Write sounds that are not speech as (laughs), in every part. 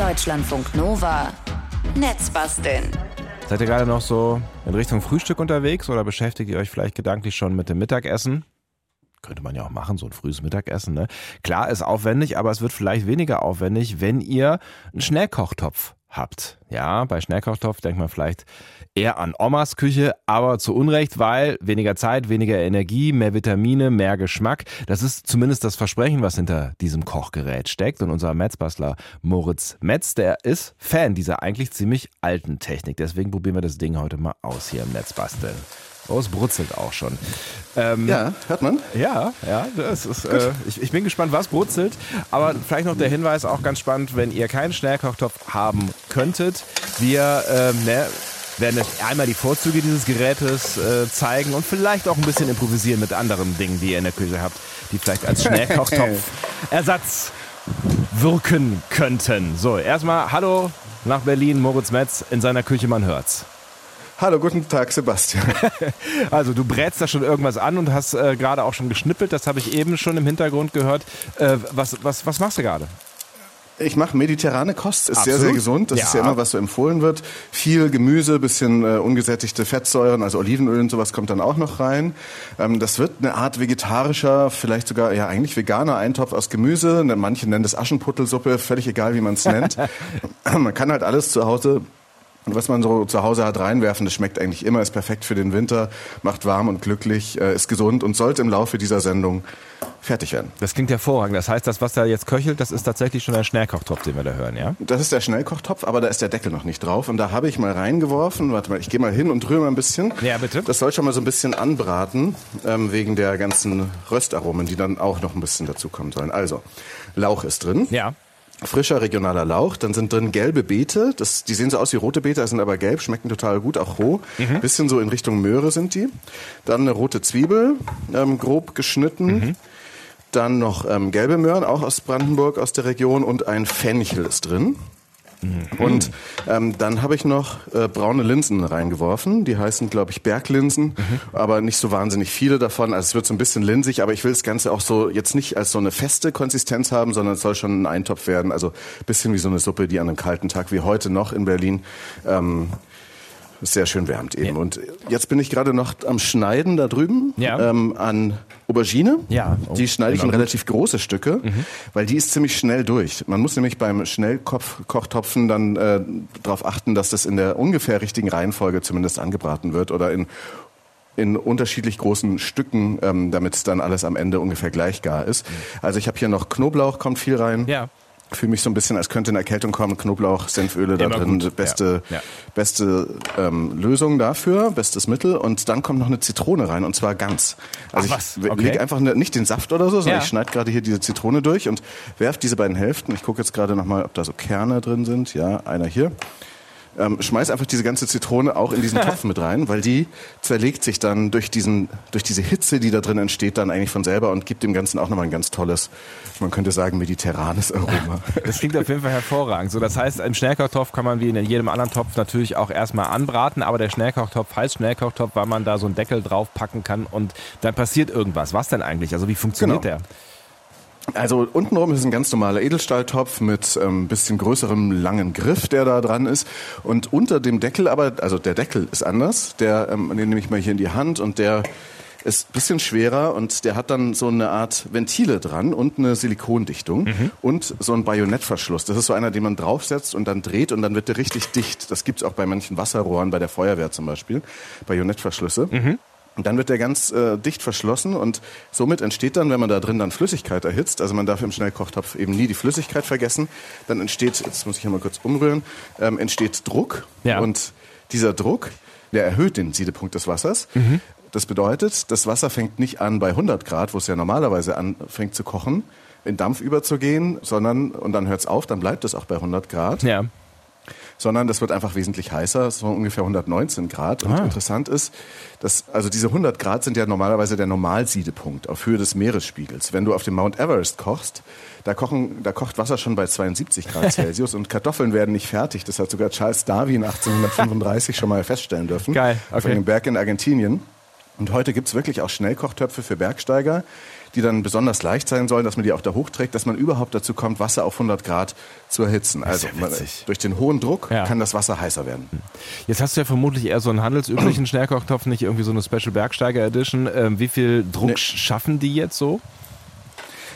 Deutschlandfunk Nova. Netzbasteln. Seid ihr gerade noch so in Richtung Frühstück unterwegs oder beschäftigt ihr euch vielleicht gedanklich schon mit dem Mittagessen? Könnte man ja auch machen, so ein frühes Mittagessen. Ne? Klar, ist aufwendig, aber es wird vielleicht weniger aufwendig, wenn ihr einen Schnellkochtopf habt. Ja, bei Schnellkochtopf denkt man vielleicht eher an Omas Küche, aber zu Unrecht, weil weniger Zeit, weniger Energie, mehr Vitamine, mehr Geschmack. Das ist zumindest das Versprechen, was hinter diesem Kochgerät steckt. Und unser Metzbastler Moritz Metz, der ist Fan dieser eigentlich ziemlich alten Technik. Deswegen probieren wir das Ding heute mal aus hier im Netzbasteln. Oh, es brutzelt auch schon. Ähm, ja, hört man? Ja, ja, das ist, äh, ich, ich bin gespannt, was brutzelt. Aber vielleicht noch der Hinweis, auch ganz spannend, wenn ihr keinen Schnellkochtopf haben könntet. Wir ähm, ne, werden einmal die Vorzüge dieses Gerätes äh, zeigen und vielleicht auch ein bisschen improvisieren mit anderen Dingen, die ihr in der Küche habt, die vielleicht als (laughs) Schnellkochtopf Ersatz wirken könnten. So, erstmal Hallo nach Berlin, Moritz Metz in seiner Küche, man hört's. Hallo, guten Tag, Sebastian. (laughs) also du brätst da schon irgendwas an und hast äh, gerade auch schon geschnippelt, das habe ich eben schon im Hintergrund gehört. Äh, was, was, was machst du gerade? Ich mache mediterrane Kost, ist Absolut. sehr, sehr gesund. Das ja. ist ja immer, was so empfohlen wird. Viel Gemüse, bisschen äh, ungesättigte Fettsäuren, also Olivenöl und sowas kommt dann auch noch rein. Ähm, das wird eine Art vegetarischer, vielleicht sogar ja eigentlich veganer Eintopf aus Gemüse. Manche nennen das Aschenputtelsuppe, völlig egal, wie man es nennt. (laughs) man kann halt alles zu Hause und was man so zu Hause hat reinwerfen, das schmeckt eigentlich immer, ist perfekt für den Winter, macht warm und glücklich, äh, ist gesund und sollte im Laufe dieser Sendung fertig werden. Das klingt hervorragend. Das heißt, das, was da jetzt köchelt, das ist tatsächlich schon ein Schnellkochtopf, den wir da hören, ja? Das ist der Schnellkochtopf, aber da ist der Deckel noch nicht drauf. Und da habe ich mal reingeworfen. Warte mal, ich gehe mal hin und rühre mal ein bisschen. Ja, bitte. Das soll schon mal so ein bisschen anbraten, ähm, wegen der ganzen Röstaromen, die dann auch noch ein bisschen dazukommen sollen. Also, Lauch ist drin. Ja frischer regionaler Lauch. Dann sind drin gelbe Beete. Das, die sehen so aus wie rote Beete, sind aber gelb, schmecken total gut, auch roh. Mhm. Bisschen so in Richtung Möhre sind die. Dann eine rote Zwiebel, ähm, grob geschnitten. Mhm. Dann noch ähm, gelbe Möhren, auch aus Brandenburg, aus der Region. Und ein Fenchel ist drin. Mhm. Und ähm, dann habe ich noch äh, braune Linsen reingeworfen. Die heißen, glaube ich, Berglinsen, mhm. aber nicht so wahnsinnig viele davon. Also es wird so ein bisschen linsig, aber ich will das Ganze auch so jetzt nicht als so eine feste Konsistenz haben, sondern es soll schon ein Eintopf werden. Also bisschen wie so eine Suppe, die an einem kalten Tag wie heute noch in Berlin ähm, sehr schön wärmt eben. Ja. Und jetzt bin ich gerade noch am Schneiden da drüben ja. ähm, an Aubergine. Ja. Oh, die schneide ich in relativ große Stücke, mhm. weil die ist ziemlich schnell durch. Man muss nämlich beim Schnellkochtopfen dann äh, darauf achten, dass das in der ungefähr richtigen Reihenfolge zumindest angebraten wird oder in in unterschiedlich großen Stücken, ähm, damit dann alles am Ende ungefähr gleich gar ist. Mhm. Also ich habe hier noch Knoblauch, kommt viel rein. Ja fühle mich so ein bisschen, als könnte eine Erkältung kommen. Knoblauch, Senföle da drin, gut. beste, ja. Ja. beste ähm, Lösung dafür, bestes Mittel. Und dann kommt noch eine Zitrone rein und zwar ganz. Also Ach, ich okay. lege einfach eine, nicht den Saft oder so, sondern ja. ich schneide gerade hier diese Zitrone durch und werfe diese beiden Hälften. Ich gucke jetzt gerade nochmal, ob da so Kerne drin sind. Ja, einer hier ähm, schmeiß einfach diese ganze Zitrone auch in diesen (laughs) Topf mit rein, weil die zerlegt sich dann durch diesen, durch diese Hitze, die da drin entsteht, dann eigentlich von selber und gibt dem Ganzen auch nochmal ein ganz tolles, man könnte sagen, mediterranes Aroma. (laughs) Das klingt auf jeden Fall hervorragend. So, das heißt, im Schnellkochtopf kann man wie in jedem anderen Topf natürlich auch erstmal anbraten, aber der Schnellkochtopf heißt Schnellkochtopf, weil man da so einen Deckel draufpacken kann und dann passiert irgendwas. Was denn eigentlich? Also wie funktioniert genau. der? Also untenrum ist ein ganz normaler Edelstahltopf mit ähm, bisschen größerem langen Griff, der da dran ist. Und unter dem Deckel aber, also der Deckel ist anders. Der, ähm, den nehme ich mal hier in die Hand und der ist bisschen schwerer und der hat dann so eine Art Ventile dran und eine Silikondichtung mhm. und so ein Bajonettverschluss. Das ist so einer, den man draufsetzt und dann dreht und dann wird der richtig dicht. Das gibt's auch bei manchen Wasserrohren, bei der Feuerwehr zum Beispiel, Bajonettverschlüsse. Mhm. Und dann wird der ganz äh, dicht verschlossen und somit entsteht dann, wenn man da drin dann Flüssigkeit erhitzt, also man darf im Schnellkochtopf eben nie die Flüssigkeit vergessen, dann entsteht, jetzt muss ich hier mal kurz umrühren, ähm, entsteht Druck ja. und dieser Druck, der erhöht den Siedepunkt des Wassers. Mhm. Das bedeutet, das Wasser fängt nicht an bei 100 Grad, wo es ja normalerweise anfängt zu kochen, in Dampf überzugehen, sondern, und dann hört es auf, dann bleibt es auch bei 100 Grad. Ja sondern das wird einfach wesentlich heißer, so ungefähr 119 Grad. Und ah. interessant ist, dass also diese 100 Grad sind ja normalerweise der Normalsiedepunkt auf Höhe des Meeresspiegels. Wenn du auf dem Mount Everest kochst, da, kochen, da kocht Wasser schon bei 72 Grad (laughs) Celsius und Kartoffeln werden nicht fertig. Das hat sogar Charles Darwin 1835 schon mal feststellen dürfen. Geil. Okay. Auf einem Berg in Argentinien. Und heute gibt's wirklich auch Schnellkochtöpfe für Bergsteiger, die dann besonders leicht sein sollen, dass man die auch da hochträgt, dass man überhaupt dazu kommt, Wasser auf 100 Grad zu erhitzen. Also ja man, durch den hohen Druck Ja. kann das Wasser heißer werden. Jetzt hast du ja vermutlich eher so einen handelsüblichen (clears throat) Schnellkochtopf, nicht irgendwie so eine Special Bergsteiger Edition. Ähm, wie viel Druck Nee. sch- schaffen die jetzt so?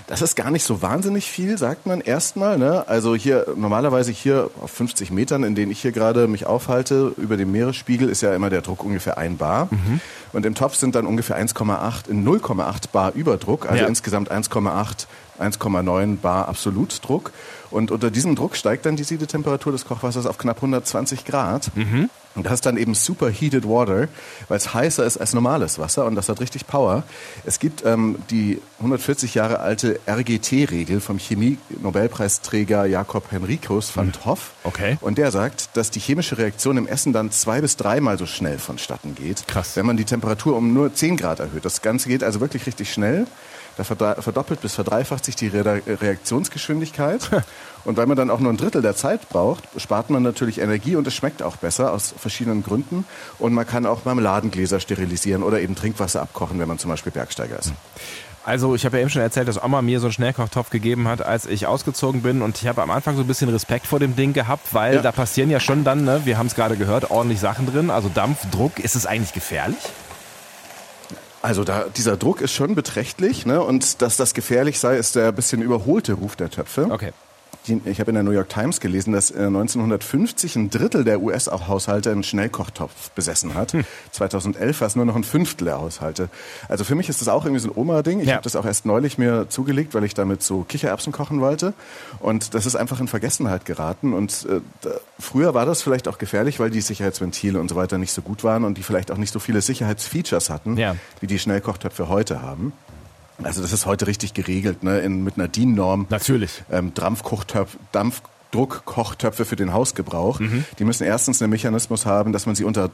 Das ist gar nicht so wahnsinnig viel, sagt man erstmal. Ne? Also hier normalerweise hier auf 50 Metern, in denen ich hier gerade mich aufhalte, über dem Meeresspiegel ist ja immer der Druck ungefähr ein Bar. Und im Topf sind dann ungefähr 1,8 in 0,8 Bar Überdruck, also Ja. insgesamt 1,8 1,9 Bar Absolutdruck. Und unter diesem Druck steigt dann die Siedetemperatur des Kochwassers auf knapp 120 Grad. Und das ist dann eben superheated water, weil es heißer ist als normales Wasser und das hat richtig Power. Es gibt ähm, die 140 Jahre alte RGT-Regel vom Chemie-Nobelpreisträger Jakob Henricus van Toff. Okay. Und der sagt, dass die chemische Reaktion im Essen dann zwei bis dreimal so schnell vonstatten geht. Krass. Wenn man die Temperatur um nur 10 Grad erhöht. Das Ganze geht also wirklich richtig schnell. Da verdoppelt bis verdreifacht sich die Re Reaktionsgeschwindigkeit. (laughs) und weil man dann auch nur ein Drittel der Zeit braucht, spart man natürlich Energie und es schmeckt auch besser aus verschiedenen Gründen. Und man kann auch Marmeladengläser sterilisieren oder eben Trinkwasser abkochen, wenn man zum Beispiel Bergsteiger ist. Also ich habe ja eben schon erzählt, dass Oma mir so einen Schnellkochtopf gegeben hat, als ich ausgezogen bin. Und ich habe am Anfang so ein bisschen Respekt vor dem Ding gehabt, weil Ja. da passieren ja schon dann, ne, wir haben es gerade gehört, ordentlich Sachen drin. Also Dampf, Druck. Ist es eigentlich gefährlich? Also da, dieser Druck ist schon beträchtlich. Ne? Und dass das gefährlich sei, ist der bisschen überholte Ruf der Töpfe. Okay. Ich habe in der New York Times gelesen, dass äh, 1950 ein Drittel der US-Haushalte einen Schnellkochtopf besessen hat. 2011 war es nur noch ein Fünftel der Haushalte. Also für mich ist das auch irgendwie so ein Oma-Ding. Ich Ja. habe das auch erst neulich mir zugelegt, weil ich damit so Kichererbsen kochen wollte. Und das ist einfach in Vergessenheit geraten. Und äh, da, früher war das vielleicht auch gefährlich, weil die Sicherheitsventile und so weiter nicht so gut waren und die vielleicht auch nicht so viele Sicherheitsfeatures hatten, Ja. wie die Schnellkochtöpfe heute haben. Also das ist heute richtig geregelt, ne? In, mit einer DIN-Norm Natürlich. ähm, Dampfkochtöpfe, Dampfdruckkochtöpfe für den Hausgebrauch. Mhm. Die müssen erstens einen Mechanismus haben, dass man sie unter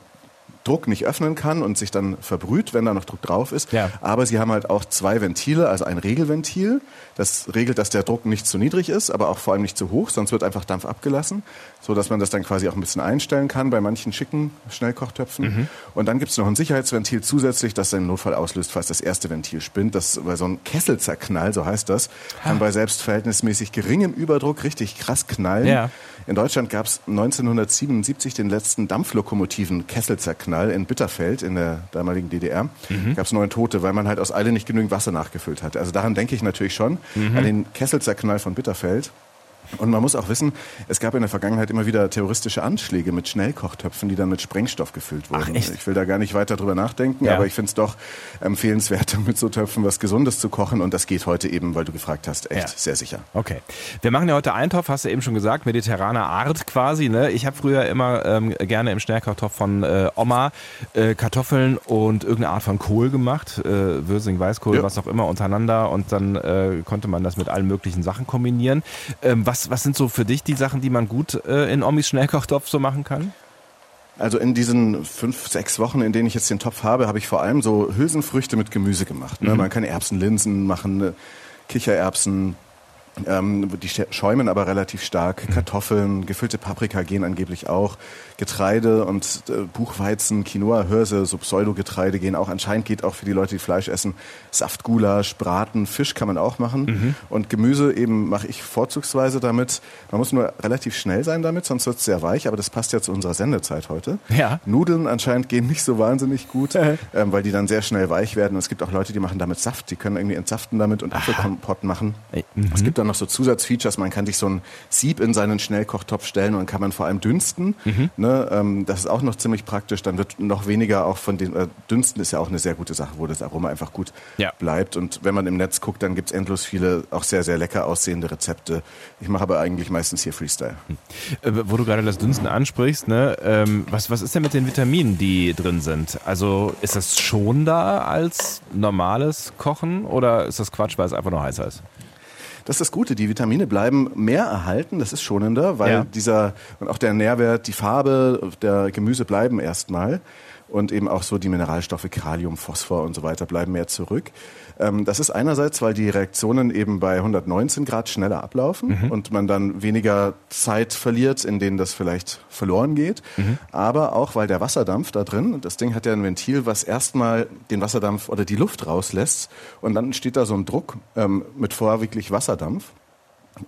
Druck nicht öffnen kann und sich dann verbrüht, wenn da noch Druck drauf ist. Ja. Aber sie haben halt auch zwei Ventile, also ein Regelventil, das regelt, dass der Druck nicht zu niedrig ist, aber auch vor allem nicht zu hoch, sonst wird einfach Dampf abgelassen, so dass man das dann quasi auch ein bisschen einstellen kann bei manchen schicken Schnellkochtöpfen. Mhm. Und dann gibt es noch ein Sicherheitsventil zusätzlich, das den Notfall auslöst, falls das erste Ventil spinnt. Das, weil so ein Kesselzerknall, so heißt das, kann bei selbst verhältnismäßig geringem Überdruck richtig krass knallen. Ja. In Deutschland gab es 1977 den letzten Dampflokomotiven Kesselzerknall in Bitterfeld in der damaligen DDR. Mhm. Gab es neun Tote, weil man halt aus Eile nicht genügend Wasser nachgefüllt hat. Also daran denke ich natürlich schon, Mhm. an den Kesselzerknall von Bitterfeld. Und man muss auch wissen, es gab in der Vergangenheit immer wieder terroristische Anschläge mit Schnellkochtöpfen, die dann mit Sprengstoff gefüllt wurden. Ach? Ich will da gar nicht weiter drüber nachdenken, Ja. aber ich finde es doch empfehlenswert, (laughs) mit so Töpfen was Gesundes zu kochen. Und das geht heute eben, weil du gefragt hast, echt Ja. sehr sicher. Okay. Wir machen ja heute Eintopf, hast du eben schon gesagt, mediterraner Art quasi. Ne? Ich habe früher immer ähm, gerne im Schnellkochtopf von äh, Oma äh, Kartoffeln und irgendeine Art von Kohl gemacht. Äh, Würsing, Weißkohl, Ja. was auch immer untereinander. Und dann äh, konnte man das mit allen möglichen Sachen kombinieren. Ähm, was, was sind so für dich die Sachen, die man gut äh, in Omis Schnellkochtopf so machen kann? Also in diesen fünf, sechs Wochen, in denen ich jetzt den Topf habe, habe ich vor allem so Hülsenfrüchte mit Gemüse gemacht. Ne? Man kann Erbsen, Linsen machen, ne? Kichererbsen, ähm, die schä- schäumen aber relativ stark. Kartoffeln, gefüllte Paprika gehen angeblich auch. Getreide und äh, Buchweizen, Quinoa, Hirse, so Pseudogetreide gehen auch. Anscheinend geht auch für die Leute, die Fleisch essen. Saftgulasch, Braten, Fisch kann man auch machen. Und Gemüse eben mache ich vorzugsweise damit. Man muss nur relativ schnell sein damit, sonst wird es sehr weich. Aber das passt ja zu unserer Sendezeit heute. Ja. Nudeln anscheinend gehen nicht so wahnsinnig gut, (laughs) ähm, weil die dann sehr schnell weich werden. Und es gibt auch Leute, die machen damit Saft. Die können irgendwie entsaften damit und Apfelkompott machen. Mhm. Es gibt dann noch so Zusatzfeatures. Man kann sich so ein Sieb in seinen Schnellkochtopf stellen und kann man vor allem dünsten. Mhm. Ne? Ähm, das ist auch noch ziemlich praktisch. Dann wird noch weniger auch von den, äh, dünsten ist ja auch eine sehr gute Sache, wo das Aroma einfach gut Ja. bleibt. Und wenn man im Netz guckt, dann gibt's endlos viele auch sehr, sehr lecker aussehende Rezepte. Ich mache aber eigentlich meistens hier Freestyle. Äh, wo du gerade das Dünsten ansprichst, ne? ähm, was, was ist denn mit den Vitaminen, die drin sind? Also ist das schon da als normales Kochen oder ist das Quatsch, weil es einfach nur heißer ist? Das ist das Gute, die Vitamine bleiben mehr erhalten, das ist schonender, weil Ja. dieser und auch der Nährwert, die Farbe der Gemüse bleiben erstmal. Und eben auch so die Mineralstoffe Kalium, Phosphor und so weiter bleiben mehr zurück. Ähm, das ist einerseits, weil die Reaktionen eben bei 119 Grad schneller ablaufen mhm. und man dann weniger Zeit verliert, in denen das vielleicht verloren geht. Mhm. Aber auch, weil der Wasserdampf da drin, das Ding hat ja ein Ventil, was erstmal den Wasserdampf oder die Luft rauslässt und dann entsteht da so ein Druck ähm, mit vorwiegend Wasserdampf.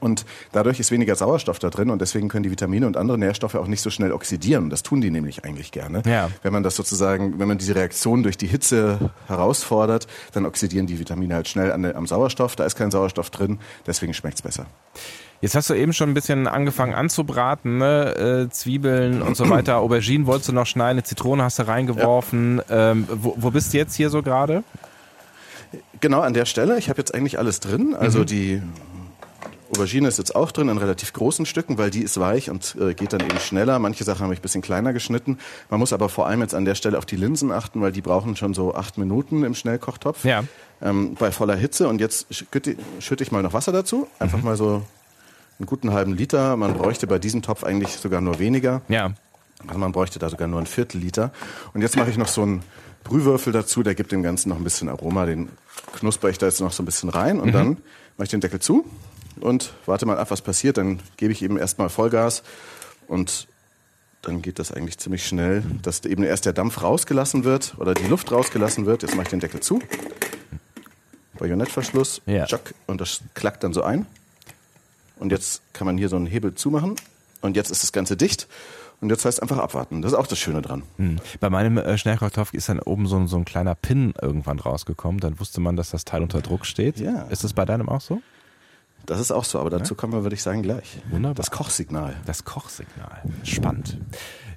Und dadurch ist weniger Sauerstoff da drin und deswegen können die Vitamine und andere Nährstoffe auch nicht so schnell oxidieren. Das tun die nämlich eigentlich gerne. Ja. Wenn man das sozusagen, wenn man diese Reaktion durch die Hitze herausfordert, dann oxidieren die Vitamine halt schnell an, am Sauerstoff. Da ist kein Sauerstoff drin, deswegen schmeckt es besser. Jetzt hast du eben schon ein bisschen angefangen anzubraten, ne? äh, Zwiebeln und so weiter. (clears throat) Auberginen wolltest du noch schneiden, eine Zitrone hast du reingeworfen. Ja. Ähm, wo, wo bist du jetzt hier so gerade? Genau an der Stelle. Ich habe jetzt eigentlich alles drin. Also mhm. die Aubergine ist jetzt auch drin in relativ großen Stücken, weil die ist weich und äh, geht dann eben schneller. Manche Sachen habe ich ein bisschen kleiner geschnitten. Man muss aber vor allem jetzt an der Stelle auf die Linsen achten, weil die brauchen schon so acht Minuten im Schnellkochtopf. Ja. Ähm, bei voller Hitze. Und jetzt schütte ich mal noch Wasser dazu. Einfach mhm. mal so einen guten halben Liter. Man bräuchte bei diesem Topf eigentlich sogar nur weniger. Ja. Also man bräuchte da sogar nur ein Viertel Liter. Und jetzt mache ich noch so einen Brühwürfel dazu, der gibt dem Ganzen noch ein bisschen Aroma. Den knusper ich da jetzt noch so ein bisschen rein und mhm. dann mache ich den Deckel zu und warte mal ab, was passiert. Dann gebe ich eben erstmal Vollgas und dann geht das eigentlich ziemlich schnell, dass eben erst der Dampf rausgelassen wird oder die Luft rausgelassen wird. Jetzt mache ich den Deckel zu. Bajonettverschluss, ja. Tschack, und das klackt dann so ein. Und jetzt kann man hier so einen Hebel zumachen und jetzt ist das Ganze dicht. Und jetzt heißt einfach abwarten. Das ist auch das Schöne dran. Hm. Bei meinem äh, Schnellkochtopf ist dann oben so, so ein kleiner Pin irgendwann rausgekommen. Dann wusste man, dass das Teil unter Druck steht. Ja. Ist das bei deinem auch so? Das ist auch so, aber dazu kommen wir, würde ich sagen, gleich. Wunderbar. Das Kochsignal. Das Kochsignal. Spannend.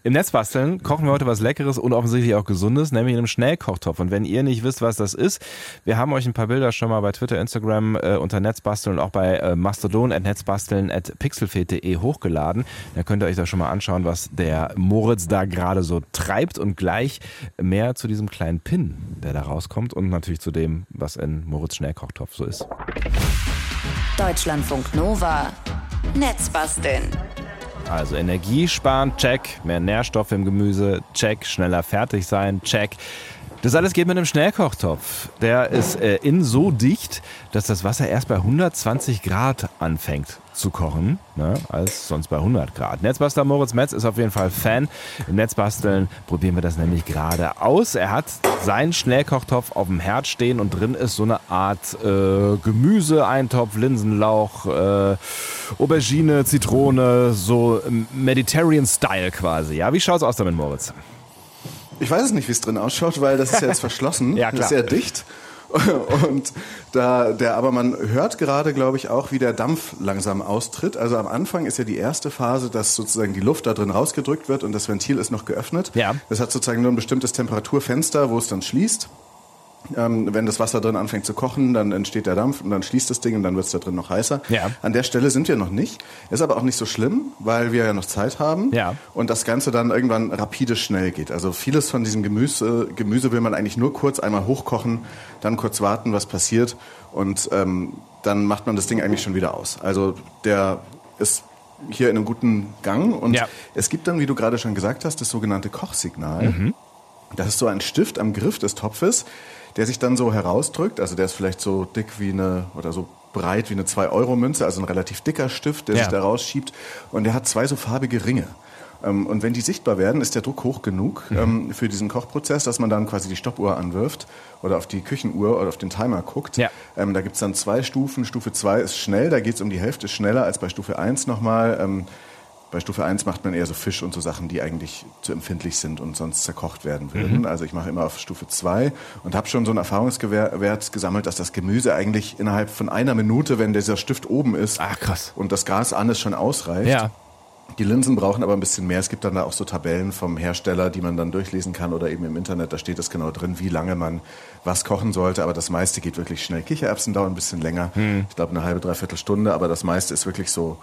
Im Netzbasteln kochen wir heute was Leckeres und offensichtlich auch Gesundes, nämlich in einem Schnellkochtopf. Und wenn ihr nicht wisst, was das ist, wir haben euch ein paar Bilder schon mal bei Twitter, Instagram äh, unter Netzbasteln und auch bei äh, Mastodon at netzbasteln at pixelfed.de hochgeladen. Da könnt ihr euch da schon mal anschauen, was der Moritz da gerade so treibt und gleich mehr zu diesem kleinen Pin, der da rauskommt und natürlich zu dem, was in Moritz Schnellkochtopf so ist. Deutschlandfunk Nova. Netzbasteln. Also Energie sparen, check. Mehr Nährstoffe im Gemüse, check. Schneller fertig sein, check. Das alles geht mit einem Schnellkochtopf. Der ist äh, innen so dicht, dass das Wasser erst bei 120 Grad anfängt zu kochen, ne, als sonst bei 100 Grad. Netzbastler Moritz Metz ist auf jeden Fall Fan. Im Netzbasteln probieren wir das nämlich gerade aus. Er hat seinen Schnellkochtopf auf dem Herd stehen und drin ist so eine Art äh, Gemüse-Eintopf, Linsenlauch, äh, Aubergine, Zitrone, so Mediterranean-Style quasi. Ja, wie schaut's aus damit, Moritz? Ich weiß es nicht, wie es drin ausschaut, weil das ist ja jetzt (laughs) verschlossen. ja, klar. Das ist sehr dicht. (laughs) Und da, der, aber man hört gerade, glaube ich, auch, wie der Dampf langsam austritt. Also am Anfang ist ja die erste Phase, dass sozusagen die Luft da drin rausgedrückt wird und das Ventil ist noch geöffnet. Ja. Das hat sozusagen nur ein bestimmtes Temperaturfenster, wo es dann schließt. Ähm, wenn das Wasser drin anfängt zu kochen, dann entsteht der Dampf und dann schließt das Ding und dann wird es da drin noch heißer. Ja. An der Stelle sind wir noch nicht. Ist aber auch nicht so schlimm, weil wir ja noch Zeit haben ja. und das Ganze dann irgendwann rapide schnell geht. Also vieles von diesem Gemüse, Gemüse will man eigentlich nur kurz einmal hochkochen, dann kurz warten, was passiert und ähm, dann macht man das Ding eigentlich schon wieder aus. Also der ist hier in einem guten Gang und ja. es gibt dann, wie du gerade schon gesagt hast, das sogenannte Kochsignal. Mhm. Das ist so ein Stift am Griff des Topfes, der sich dann so herausdrückt. Also der ist vielleicht so dick wie eine oder so breit wie eine 2-Euro-Münze, also ein relativ dicker Stift, der ja. sich da rausschiebt. Und der hat zwei so farbige Ringe. Ähm, und wenn die sichtbar werden, ist der Druck hoch genug mhm. Ähm, für diesen Kochprozess, dass man dann quasi die Stoppuhr anwirft oder auf die Küchenuhr oder auf den Timer guckt. Ja. Ähm, da gibt's dann zwei Stufen. Stufe 2 ist schnell, da geht's um die Hälfte schneller als bei Stufe 1 nochmal. Ähm, bei Stufe 1 macht man eher so Fisch und so Sachen, die eigentlich zu empfindlich sind und sonst zerkocht werden würden. Mhm. Also ich mache immer auf Stufe 2 und habe schon so einen Erfahrungswert gesammelt, dass das Gemüse eigentlich innerhalb von einer Minute, wenn dieser Stift oben ist Ach, krass. und das Gas an ist, schon ausreicht. Ja. Die Linsen brauchen aber ein bisschen mehr. Es gibt dann da auch so Tabellen vom Hersteller, die man dann durchlesen kann oder eben im Internet. Da steht es genau drin, wie lange man was kochen sollte. Aber das meiste geht wirklich schnell. Kichererbsen dauern ein bisschen länger. Hm. Ich glaube eine halbe, dreiviertel Stunde. Aber das meiste ist wirklich so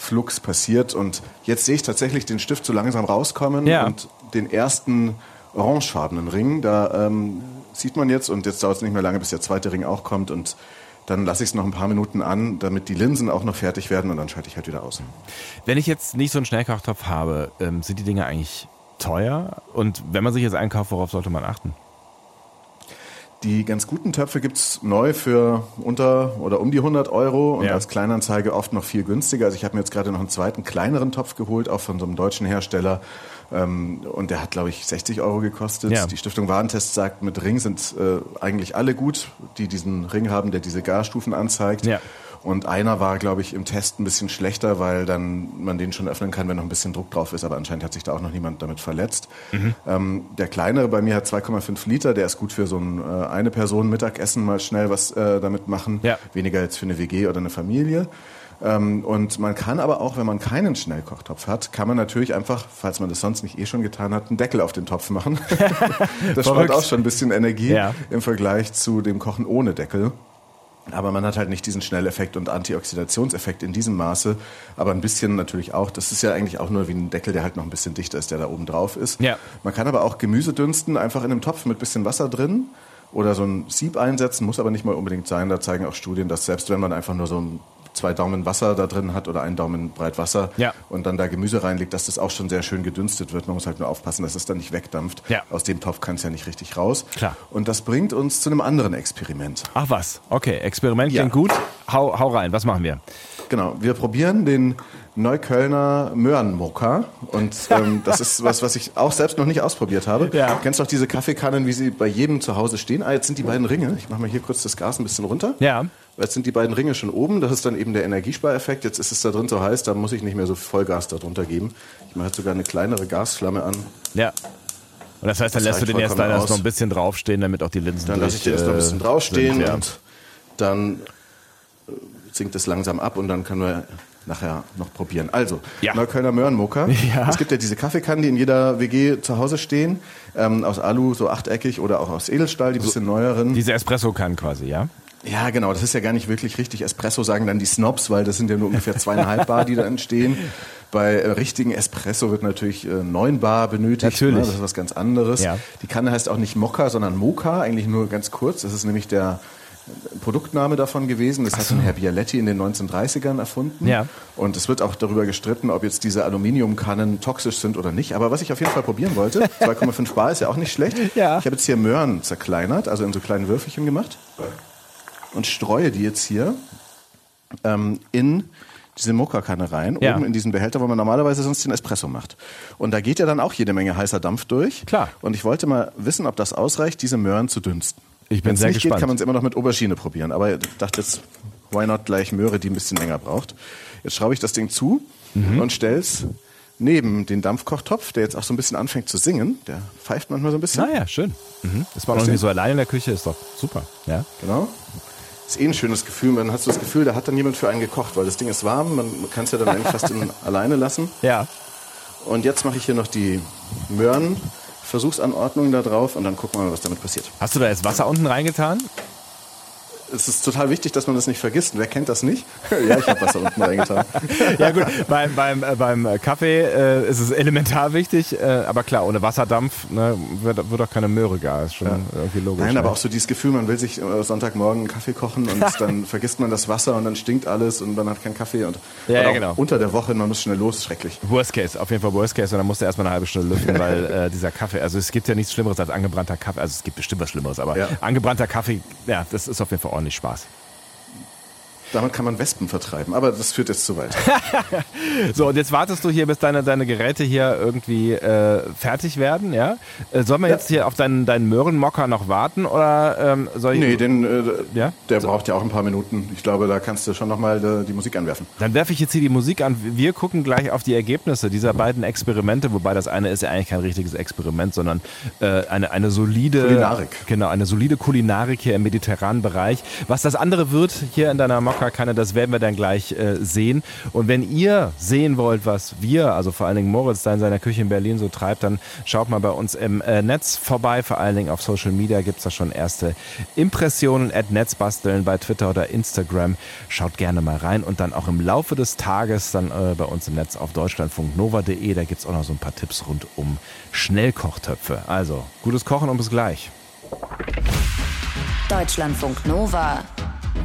Flux passiert. Und jetzt sehe ich tatsächlich den Stift so langsam rauskommen ja. und den ersten orangefarbenen Ring. Da ähm, sieht man jetzt und jetzt dauert es nicht mehr lange, bis der zweite Ring auch kommt und dann lasse ich es noch ein paar Minuten an, damit die Linsen auch noch fertig werden und dann schalte ich halt wieder aus. Wenn ich jetzt nicht so einen Schnellkochtopf habe, ähm, sind die Dinge eigentlich teuer? Und wenn man sich jetzt einkauft, worauf sollte man achten? Die ganz guten Töpfe gibt's neu für unter oder um die 100 Euro und Ja. als Kleinanzeige oft noch viel günstiger. Also ich habe mir jetzt gerade noch einen zweiten kleineren Topf geholt, auch von so einem deutschen Hersteller. Ähm, und der hat, glaube ich, 60 Euro gekostet. Ja. Die Stiftung Warentest sagt, mit Ring sind äh, eigentlich alle gut, die diesen Ring haben, der diese Garstufen anzeigt. Ja. Und einer war, glaube ich, im Test ein bisschen schlechter, weil dann man den schon öffnen kann, wenn noch ein bisschen Druck drauf ist. Aber anscheinend hat sich da auch noch niemand damit verletzt. Mhm. Ähm, der kleinere bei mir hat 2,5 Liter. Der ist gut für so ein äh, eine Person Mittagessen mal schnell was äh, damit machen. Ja. Weniger als für eine WG oder eine Familie. Ähm, und man kann aber auch, wenn man keinen Schnellkochtopf hat, kann man natürlich einfach, falls man das sonst nicht eh schon getan hat, einen Deckel auf den Topf machen. (laughs) das (laughs) spart auch schon ein bisschen Energie Ja. im Vergleich zu dem Kochen ohne Deckel. Aber man hat halt nicht diesen Schnelleffekt und Antioxidationseffekt in diesem Maße. Aber ein bisschen natürlich auch. Das ist ja eigentlich auch nur wie ein Deckel, der halt noch ein bisschen dichter ist, der da oben drauf ist. Ja. Man kann aber auch Gemüse dünsten, einfach in einem Topf mit bisschen Wasser drin. Oder so ein Sieb einsetzen, muss aber nicht mal unbedingt sein. Da zeigen auch Studien, dass selbst wenn man einfach nur so ein zwei Daumen Wasser da drin hat oder einen Daumen breit Wasser Ja. und dann da Gemüse reinlegt, dass das auch schon sehr schön gedünstet wird. Man muss halt nur aufpassen, dass es dann nicht wegdampft. Ja. Aus dem Topf kann es ja nicht richtig raus. Klar. Und das bringt uns zu einem anderen Experiment. Ach was, okay, Experiment klingt gut. Hau, hau rein, was machen wir? Genau, wir probieren den Neuköllner Möhrenmokka und ähm, das ist was, was ich auch selbst noch nicht ausprobiert habe. Ja. Du kennst doch diese Kaffeekannen, wie sie bei jedem zu Hause stehen. Ah, jetzt sind die beiden Ringe. Ich mache mal hier kurz das Gas ein bisschen runter. Ja. Jetzt sind die beiden Ringe schon oben. Das ist dann eben der Energiespareffekt. Jetzt ist es da drin so heiß, da muss ich nicht mehr so Vollgas darunter geben. Ich mache jetzt sogar eine kleinere Gasflamme an. Ja. Und das heißt, dann Das lässt du den erst dann noch ein bisschen draufstehen, damit auch die Linsen Dann lasse ich durch, erst noch ein bisschen äh, draufstehen sind, ja. und dann äh, sinkt es langsam ab und dann können wir nachher noch probieren. Also, Ja. Neuköllner Möhrenmoker. (laughs) Ja. Es gibt ja diese Kaffeekannen, die in jeder WG zu Hause stehen, ähm, aus Alu, so achteckig oder auch aus Edelstahl, die bisschen neueren. Diese Espresso kann quasi, ja? Ja, genau, das ist ja gar nicht wirklich richtig Espresso, sagen dann die Snobs, weil das sind ja nur ungefähr zweieinhalb Bar, die da entstehen. (laughs) Bei äh, richtigen Espresso wird natürlich äh, neun Bar benötigt. Natürlich. Ne? Das ist was ganz anderes. Ja. Die Kanne heißt auch nicht Mokka, sondern Moka, eigentlich nur ganz kurz. Das ist nämlich der äh, Produktname davon gewesen. Das hat ein Herr Bialetti in den 1930ern erfunden. Ja. Und es wird auch darüber gestritten, ob jetzt diese Aluminiumkannen toxisch sind oder nicht. Aber was ich auf jeden Fall probieren wollte, (laughs) 2,5 Bar ist ja auch nicht schlecht. Ja. Ich habe jetzt hier Möhren zerkleinert, also in so kleinen Würfelchen gemacht und streue die jetzt hier ähm, in diese Mokka-Kanne rein, Ja. oben in diesen Behälter, wo man normalerweise sonst den Espresso macht. Und da geht ja dann auch jede Menge heißer Dampf durch. Klar. Und ich wollte mal wissen, ob das ausreicht, diese Möhren zu dünsten. Ich bin Wenn's sehr nicht gespannt. geht, kann man es immer noch mit Aubergine probieren. Aber ich dachte jetzt, why not gleich Möhre, die ein bisschen länger braucht. Jetzt schraube ich das Ding zu Mhm. und stell's neben den Dampfkochtopf, der jetzt auch so ein bisschen anfängt zu singen. Der pfeift manchmal so ein bisschen. Naja, schön. Mhm. Ist man noch nicht so allein in der Küche, ist doch super. Ja. Genau. Ist eh ein schönes Gefühl. Man hat so das Gefühl, da hat dann jemand für einen gekocht, weil das Ding ist warm. Man kann es ja dann eigentlich fast in, (laughs) alleine lassen. Ja. Und jetzt mache ich hier noch die Möhren. Versuchsanordnung da drauf und dann gucken wir mal, was damit passiert. Hast du da jetzt Wasser unten reingetan? Es ist total wichtig, dass man das nicht vergisst. Wer kennt das nicht? (laughs) ja, ich habe Wasser unten reingetan. ja gut, beim, beim, äh, beim Kaffee äh, ist es elementar wichtig, äh, aber klar, ohne Wasserdampf ne, wird, wird auch keine Möhre gar. Ist schon irgendwie logisch. Nein, ne? aber auch so dieses Gefühl, man will sich äh, Sonntagmorgen einen Kaffee kochen und (laughs) dann vergisst man das Wasser und dann stinkt alles und man hat keinen Kaffee. Und, Ja, ja, genau. unter der Woche, man muss schnell los, schrecklich. Worst Case, auf jeden Fall Worst Case. Und dann musst du erstmal eine halbe Stunde lüften, (laughs) weil äh, dieser Kaffee, also es gibt ja nichts Schlimmeres als angebrannter Kaffee. Also es gibt bestimmt was Schlimmeres, aber Ja. angebrannter Kaffee, ja, das ist auf jeden Fall ordentlich Spaß. Damit kann man Wespen vertreiben, aber das führt jetzt zu weit. (laughs) So, und jetzt wartest du hier, bis deine, deine Geräte hier irgendwie äh, fertig werden, ja? Äh, soll man Ja. jetzt hier auf deinen, deinen Möhrenmocker noch warten oder ähm, soll ich. Nee, den, äh, Ja? der braucht ja auch ein paar Minuten. Ich glaube, da kannst du schon nochmal die, die Musik anwerfen. Dann werfe ich jetzt hier die Musik an. Wir gucken gleich auf die Ergebnisse dieser beiden Experimente, wobei das eine ist ja eigentlich kein richtiges Experiment, sondern äh, eine, eine solide Kulinarik. Genau, eine solide Kulinarik hier im mediterranen Bereich. Was das andere wird hier in deiner Mokka-Kanne, das werden wir dann gleich äh, sehen. Und wenn ihr sehen wollt, was wir, also vor allen Dingen Moritz da in seiner Küche in Berlin so treibt, dann schaut mal bei uns im äh, Netz vorbei. Vor allen Dingen auf Social Media gibt's da schon erste Impressionen at Netzbasteln bei Twitter oder Instagram. Schaut gerne mal rein und dann auch im Laufe des Tages dann äh, bei uns im Netz auf deutschlandfunknova.de. Da gibt's auch noch so ein paar Tipps rund um Schnellkochtöpfe. Also, gutes Kochen und bis gleich. Deutschlandfunk Nova.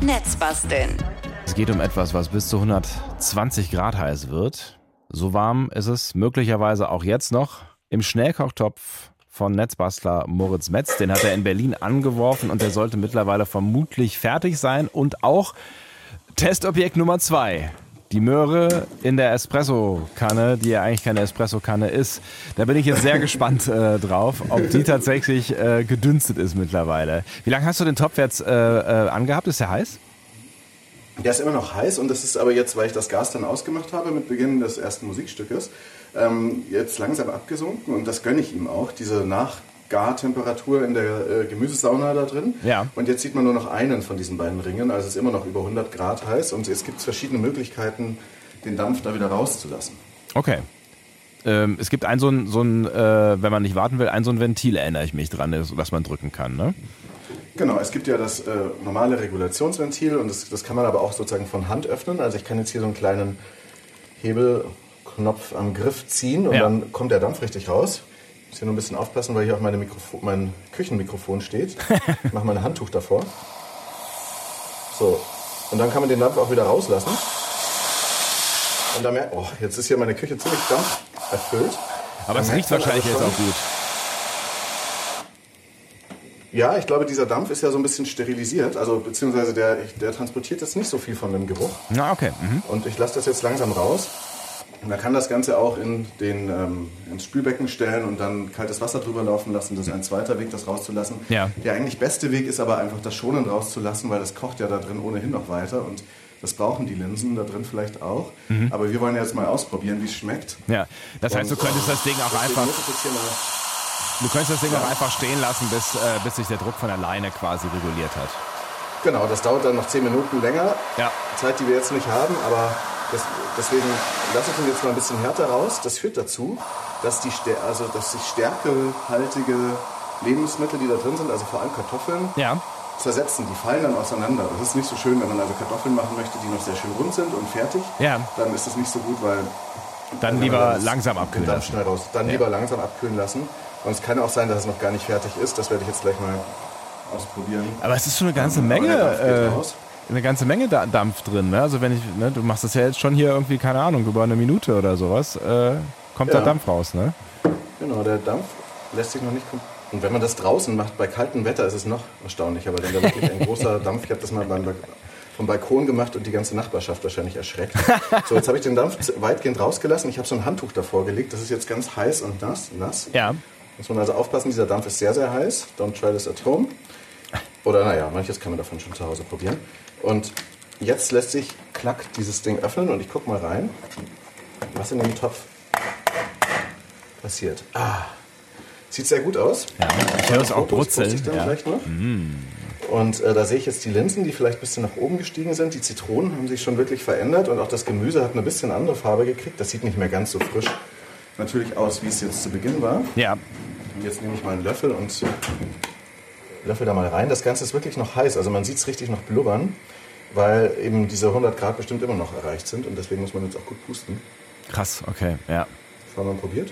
Netzbasteln. Es geht um etwas, was bis zu 120 Grad heiß wird. So warm ist es möglicherweise auch jetzt noch. im Schnellkochtopf von Netzbastler Moritz Metz. Den hat er in Berlin angeworfen und der sollte mittlerweile vermutlich fertig sein. Und auch Testobjekt Nummer zwei. Die Möhre in der Espresso-Kanne, die ja eigentlich keine Espresso-Kanne ist. Da bin ich jetzt sehr gespannt äh, drauf, ob die tatsächlich äh, gedünstet ist mittlerweile. Wie lange hast du den Topf jetzt äh, äh, angehabt? Ist der heiß? Der ist immer noch heiß und das ist aber jetzt, weil ich das Gas dann ausgemacht habe mit Beginn des ersten Musikstückes, ähm, jetzt langsam abgesunken und das gönne ich ihm auch, diese Nachgartemperatur in der äh, Gemüsesauna da drin. Ja. Und jetzt sieht man nur noch einen von diesen beiden Ringen, also es ist immer noch über 100 Grad heiß und es gibt verschiedene Möglichkeiten, den Dampf da wieder rauszulassen. Okay. Ähm, es gibt ein so ein, so ein äh, wenn man nicht warten will, ein so ein Ventil, erinnere ich mich dran, was man drücken kann, ne? Genau, es gibt ja das äh, normale Regulationsventil und das, das kann man aber auch sozusagen von Hand öffnen. Also ich kann jetzt hier so einen kleinen Hebelknopf am Griff ziehen und Ja. dann kommt der Dampf richtig raus. Ich muss hier nur ein bisschen aufpassen, weil hier auch meine Mikrofo mein Küchenmikrofon steht. (laughs) Ich mache mal ein Handtuch davor. So, und dann kann man den Dampf auch wieder rauslassen. Und dann merkt, oh, jetzt ist hier meine Küche ziemlich dampf erfüllt. Aber es riecht wahrscheinlich jetzt auch gut. Ja, ich glaube, dieser Dampf ist ja so ein bisschen sterilisiert, also beziehungsweise der, der transportiert jetzt nicht so viel von dem Geruch. Na, okay. Mhm. Und ich lasse das jetzt langsam raus. Man kann das Ganze auch in den, ähm, ins Spülbecken stellen und dann kaltes Wasser drüber laufen lassen. Das ist ein zweiter Weg, das rauszulassen. Ja. Der eigentlich beste Weg ist aber einfach, das schonend rauszulassen, weil das kocht ja da drin ohnehin noch weiter. Und das brauchen die Linsen da drin vielleicht auch. Mhm. Aber wir wollen ja jetzt mal ausprobieren, wie es schmeckt. Ja, das heißt, du Und, könntest das Ding auch deswegen einfach, du könntest das Ding auch einfach stehen lassen, bis, äh, bis sich der Druck von alleine quasi reguliert hat. Genau, das dauert dann noch 10 Minuten länger. Ja. Zeit, die wir jetzt nicht haben, aber das, deswegen lasse ich ihn jetzt mal ein bisschen härter raus. Das führt dazu, dass die, also, dass sich stärkehaltige Lebensmittel, die da drin sind, also vor allem Kartoffeln, Ja. zersetzen. Die fallen dann auseinander. Das ist nicht so schön, wenn man also Kartoffeln machen möchte, die noch sehr schön rund sind und fertig. Ja. Dann ist das nicht so gut, weil Dann lieber das- langsam abkühlen Dampf lassen. schnell raus. Dann Ja. lieber langsam abkühlen lassen. Und es kann auch sein, dass es noch gar nicht fertig ist. Das werde ich jetzt gleich mal ausprobieren. Aber es ist schon eine ganze Menge, äh, raus. Eine ganze Menge Da- Dampf drin. Ne? Also wenn ich, ne, du machst das ja jetzt schon hier irgendwie, keine Ahnung, über eine Minute oder sowas, äh, kommt Ja. da Dampf raus, ne? Genau, der Dampf lässt sich noch nicht kom- Und wenn man das draußen macht, bei kaltem Wetter, ist es noch erstaunlicher, weil dann da wirklich ein großer (laughs) Dampf, ich habe das mal beim vom Balkon gemacht und die ganze Nachbarschaft wahrscheinlich erschreckt. (laughs) So, jetzt habe ich den Dampf weitgehend rausgelassen. Ich habe so ein Handtuch davor gelegt. Das ist jetzt ganz heiß und nass. nass. Ja. Muss man also aufpassen, dieser Dampf ist sehr, sehr heiß. Don't try this at home. Oder naja, manches kann man davon schon zu Hause probieren. Und jetzt lässt sich klack dieses Ding öffnen und ich gucke mal rein, was in dem Topf passiert. Ah, sieht sehr gut aus. ja. Ich höre es auch brutzeln. Ja. noch. Und äh, da sehe ich jetzt die Linsen, die vielleicht ein bisschen nach oben gestiegen sind. Die Zitronen haben sich schon wirklich verändert und auch das Gemüse hat eine bisschen andere Farbe gekriegt. Das sieht nicht mehr ganz so frisch natürlich aus, wie es jetzt zu Beginn war. ja. Und jetzt nehme ich mal einen Löffel und löffel da mal rein. Das Ganze ist wirklich noch heiß, also man sieht es richtig noch blubbern, weil eben diese 100 Grad bestimmt immer noch erreicht sind und deswegen muss man jetzt auch gut pusten. Krass, okay, ja. Haben wir probiert.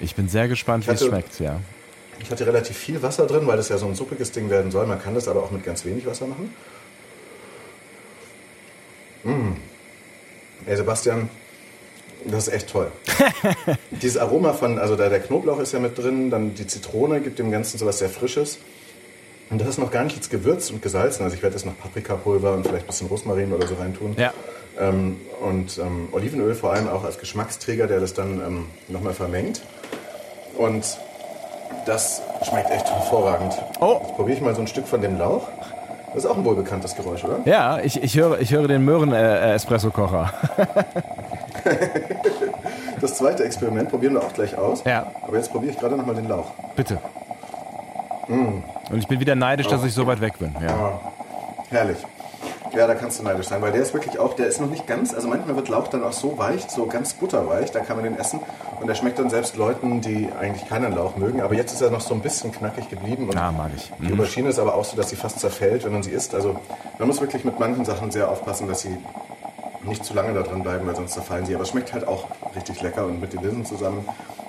Ich bin sehr gespannt, wie es schmeckt, ja. Ich hatte relativ viel Wasser drin, weil das ja so ein suppiges Ding werden soll. Man kann das aber auch mit ganz wenig Wasser machen. Mmh. Ey, Sebastian, das ist echt toll. (laughs) Dieses Aroma von, also da der Knoblauch ist ja mit drin, dann die Zitrone gibt dem Ganzen sowas sehr Frisches. Und das ist noch gar nicht jetzt gewürzt und gesalzen. Also ich werde jetzt noch Paprikapulver und vielleicht ein bisschen Rosmarin oder so reintun. Ja. Ähm, und ähm, Olivenöl vor allem auch als Geschmacksträger, der das dann ähm, nochmal vermengt. Und das schmeckt echt hervorragend. Oh. Jetzt probiere ich mal so ein Stück von dem Lauch. Das ist auch ein wohlbekanntes Geräusch, oder? Ja, ich, ich, höre, ich höre den Möhren-Espresso-Kocher. (laughs) (laughs) Das zweite Experiment probieren wir auch gleich aus. Ja. Aber jetzt probiere ich gerade nochmal den Lauch. Bitte. Mm. Und ich bin wieder neidisch, dass ich so weit weg bin. Ja. Ah, herrlich. Ja, da kannst du neidisch sein, weil der ist wirklich auch, der ist noch nicht ganz, also manchmal wird Lauch dann auch so weich, so ganz butterweich, da kann man den essen und der schmeckt dann selbst Leuten, die eigentlich keinen Lauch mögen, aber jetzt ist er noch so ein bisschen knackig geblieben und Ah, mag ich. die Aubergine ist aber auch so, dass sie fast zerfällt, wenn man sie isst, also man muss wirklich mit manchen Sachen sehr aufpassen, dass sie nicht zu lange da drin bleiben, weil sonst zerfallen sie, aber es schmeckt halt auch richtig lecker und mit den Linsen zusammen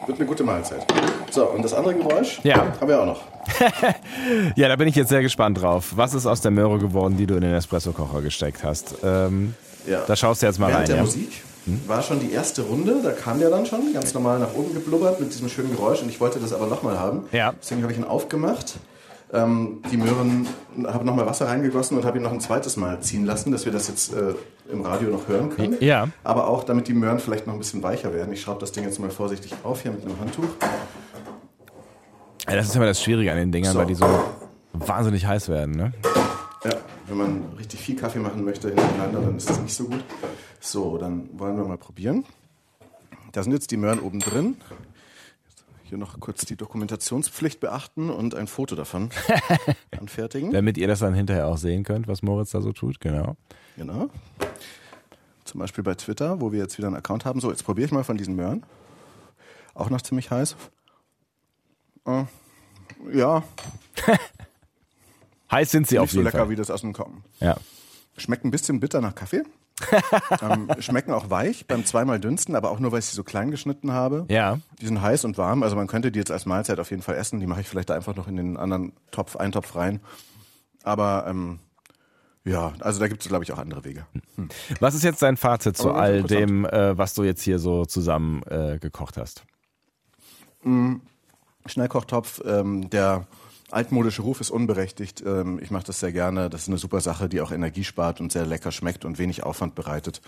wird eine gute Mahlzeit. So, und das andere Geräusch Ja. haben wir auch noch. (laughs) Ja, da bin ich jetzt sehr gespannt drauf. Was ist aus der Möhre geworden, die du in den Espresso-Kocher gesteckt hast? Ähm, Ja. Da schaust du jetzt mal Während rein. der Ja? Musik war schon die erste Runde. Da kam der dann schon ganz normal nach oben geblubbert mit diesem schönen Geräusch. Und ich wollte das aber nochmal haben. Ja. Deswegen habe ich ihn aufgemacht. Ähm, die Möhren, habe nochmal Wasser reingegossen und habe ihn noch ein zweites Mal ziehen lassen, dass wir das jetzt äh, im Radio noch hören können. Ja. Aber auch, damit die Möhren vielleicht noch ein bisschen weicher werden. Ich schraube das Ding jetzt mal vorsichtig auf hier mit einem Handtuch. Ja, das ist immer das Schwierige an den Dingern, So. weil die so wahnsinnig heiß werden. Ne? Ja, wenn man richtig viel Kaffee machen möchte hintereinander, dann ist das nicht so gut. So, dann wollen wir mal probieren. Da sind jetzt die Möhren oben drin. Hier noch kurz die Dokumentationspflicht beachten und ein Foto davon (laughs) anfertigen. Damit ihr das dann hinterher auch sehen könnt, was Moritz da so tut. Genau. Genau. Zum Beispiel bei Twitter, wo wir jetzt wieder einen Account haben. So, jetzt probiere ich mal von diesen Möhren. Auch noch ziemlich heiß. Äh, ja, (laughs) Heiß sind sie auf nicht so jeden lecker Fall. wie das aus dem Kommen. Ja. Schmeckt ein bisschen bitter nach Kaffee. Ähm, schmecken auch weich beim zweimal dünsten, aber auch nur, weil ich sie so klein geschnitten habe. Ja. Die sind heiß und warm, also man könnte die jetzt als Mahlzeit auf jeden Fall essen. Die mache ich vielleicht da einfach noch in den anderen Topf, Eintopf rein. Aber ähm, ja, also da gibt es, glaube ich, auch andere Wege. Was ist jetzt dein Fazit zu all dem, äh, was du jetzt hier so zusammen äh, gekocht hast? Schnellkochtopf, ähm, der altmodische Ruf ist unberechtigt. Ähm, ich mache das sehr gerne. Das ist eine super Sache, die auch Energie spart und sehr lecker schmeckt und wenig Aufwand bereitet.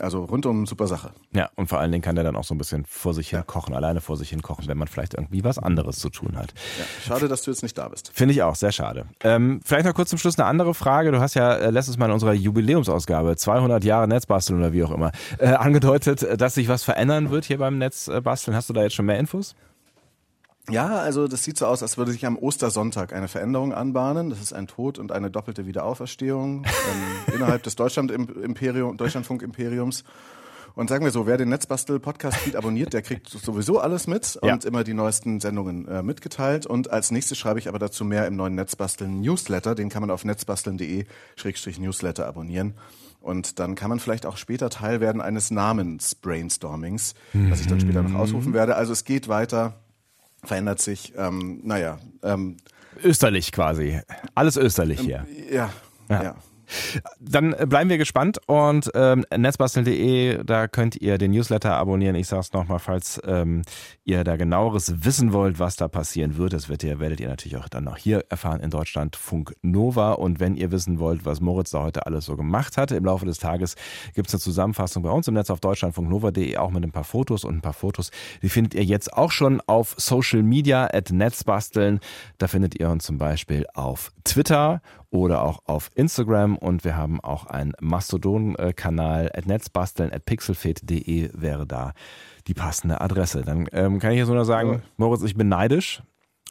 Also rundum super Sache. Ja, und vor allen Dingen kann der dann auch so ein bisschen vor sich hin kochen, alleine vor sich hin kochen, wenn man vielleicht irgendwie was anderes zu tun hat. Ja, schade, dass du jetzt nicht da bist. Finde ich auch, sehr schade. Ähm, vielleicht noch kurz zum Schluss eine andere Frage. Du hast ja äh, letztes Mal in unserer Jubiläumsausgabe, 200 Jahre Netzbasteln oder wie auch immer, äh, angedeutet, dass sich was verändern wird hier beim Netzbasteln. Hast du da jetzt schon mehr Infos? Ja, also das sieht so aus, als würde sich am Ostersonntag eine Veränderung anbahnen. Das ist ein Tod und eine doppelte Wiederauferstehung ähm, (laughs) innerhalb des Deutschland-Imperium, Deutschlandfunk-Imperiums. Und sagen wir so, wer den Netzbastel-Podcast-Feed abonniert, der kriegt sowieso alles mit Ja. und immer die neuesten Sendungen äh, mitgeteilt. Und als nächstes schreibe ich aber dazu mehr im neuen Netzbasteln-Newsletter. Den kann man auf netzbasteln.de-newsletter abonnieren. Und dann kann man vielleicht auch später Teil werden eines Namens-Brainstormings, was ich dann später noch ausrufen werde. Also es geht weiter verändert sich. Ähm, naja, ähm, Österlich quasi. Alles österlich hier. ja, Ja. ja. Dann bleiben wir gespannt und ähm, netzbasteln.de, da könnt ihr den Newsletter abonnieren. Ich sage es nochmal, falls ähm, ihr da genaueres wissen wollt, was da passieren wird. Das werdet ihr, werdet ihr natürlich auch dann noch hier erfahren in Deutschland Funk Nova. Und wenn ihr wissen wollt, was Moritz da heute alles so gemacht hat, im Laufe des Tages gibt es eine Zusammenfassung bei uns im Netz auf deutschlandfunknova.de, auch mit ein paar Fotos und ein paar Fotos. Die findet ihr jetzt auch schon auf Social Media at Netzbasteln. Da findet ihr uns zum Beispiel auf Twitter oder auch auf Instagram und wir haben auch einen Mastodon-Kanal at netzbasteln at pixelfit.de wäre da die passende Adresse. Dann ähm, kann ich jetzt nur noch sagen, Ja. Moritz, ich bin neidisch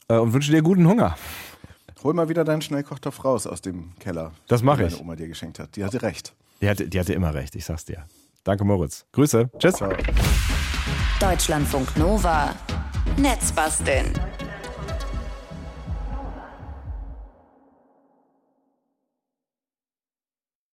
äh, und wünsche dir guten Hunger. Hol mal wieder deinen Schnellkochtopf raus aus dem Keller. Das mach den ich. Deine Oma dir geschenkt hat. Die hatte recht. Die hatte, die hatte immer recht, ich sag's dir. Danke, Moritz. Grüße. Tschüss. Ciao. Deutschlandfunk Nova. Netzbasteln.